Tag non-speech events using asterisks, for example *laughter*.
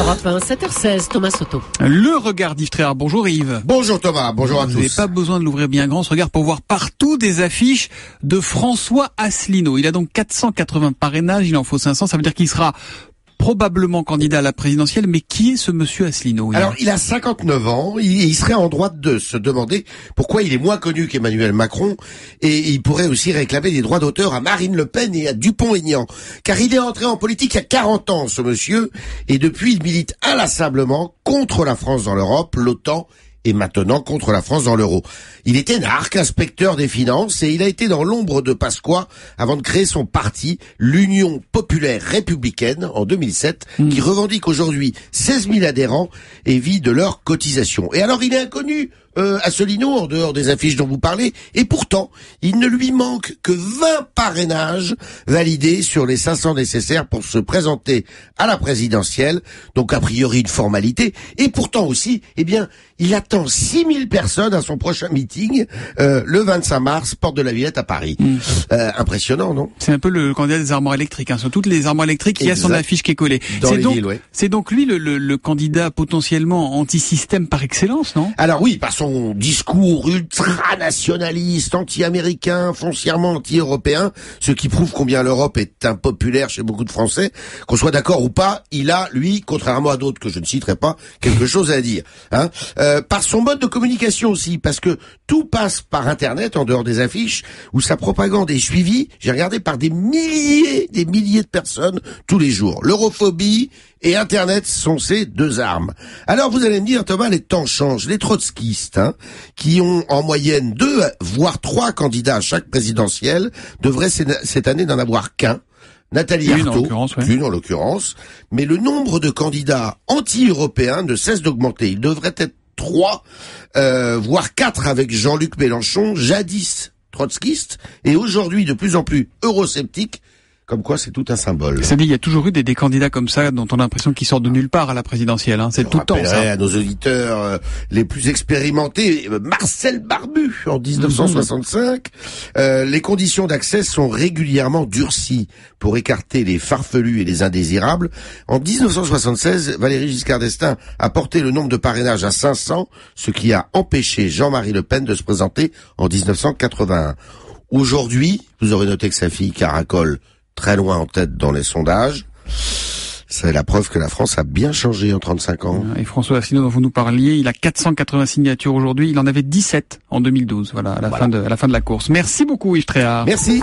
Europe 1, 7h16, Thomas Soto. Le regard d'Yves Tréhard. Bonjour Yves. Bonjour Thomas, bonjour à Vous tous. n'avez pas besoin de l'ouvrir bien grand ce regard pour voir partout des affiches de François Asselineau. Il a donc 480 parrainages, il en faut 500, ça veut dire qu'il sera probablement candidat à la présidentielle, mais qui est ce monsieur Asselineau Alors, il a 59 ans, il serait en droit de se demander pourquoi il est moins connu qu'Emmanuel Macron, et il pourrait aussi réclamer des droits d'auteur à Marine Le Pen et à Dupont-Aignan. Car il est entré en politique il y a 40 ans, ce monsieur, et depuis, il milite inlassablement contre la France dans l'Europe, l'OTAN et maintenant contre la France dans l'euro. Il était narque, inspecteur des finances, et il a été dans l'ombre de Pasqua avant de créer son parti, l'Union populaire républicaine, en 2007, qui revendique aujourd'hui 16 000 adhérents et vit de leurs cotisations. Et alors il est inconnu euh, Asselineau, en dehors des affiches dont vous parlez, et pourtant, il ne lui manque que 20 parrainages validés sur les 500 nécessaires pour se présenter à la présidentielle, donc a priori une formalité, et pourtant aussi, eh bien, il attend 6000 personnes à son prochain meeting, euh, le 25 mars, porte de la Villette à Paris. Euh, impressionnant, non? C'est un peu le candidat des armoires électriques. Hein. Sur toutes les armoires électriques, il y a son affiche qui est collée. C'est donc, ouais. c'est donc lui le, le- le candidat potentiellement anti-système par excellence, non? Alors oui, par son discours ultra-nationaliste, anti-américain, foncièrement anti-européen, ce qui prouve combien l'Europe est impopulaire chez beaucoup de Français, qu'on soit d'accord ou pas, il a, lui, contrairement à d'autres que je ne citerai pas, quelque *laughs* chose à dire. Hein Euh, par son mode de communication aussi, parce que tout passe par Internet, en dehors des affiches, où sa propagande est suivie, j'ai regardé, par des milliers, des milliers de personnes tous les jours. L'europhobie et Internet sont ces deux armes. Alors vous allez me dire, Thomas, les temps changent. Les trotskistes, hein, qui ont en moyenne deux, voire trois candidats à chaque présidentielle, devraient cette année n'en avoir qu'un. Nathalie Une, en Arthaud, l'occurrence, ouais. une en l'occurrence, mais le nombre de candidats anti-européens ne cesse d'augmenter. Il devrait être trois, euh, voire quatre avec Jean-Luc Mélenchon, jadis trotskiste, et aujourd'hui de plus en plus eurosceptique, comme quoi c'est tout un symbole. Ça dit, il y a toujours eu des, des candidats comme ça dont on a l'impression qu'ils sortent de nulle part à la présidentielle. Hein. C'est tout le temps ça. à nos auditeurs euh, les plus expérimentés, Marcel Barbu en 1965. Euh, les conditions d'accès sont régulièrement durcies pour écarter les farfelus et les indésirables. En 1976, Valéry Giscard d'Estaing a porté le nombre de parrainages à 500, ce qui a empêché Jean-Marie Le Pen de se présenter en 1981. Aujourd'hui, vous aurez noté que sa fille caracole très loin en tête dans les sondages. C'est la preuve que la France a bien changé en 35 ans. Et François Asselineau dont vous nous parliez, il a 480 signatures aujourd'hui. Il en avait 17 en 2012. Voilà, à la fin de à la fin de la course. Merci beaucoup Yves Tréhard. Merci.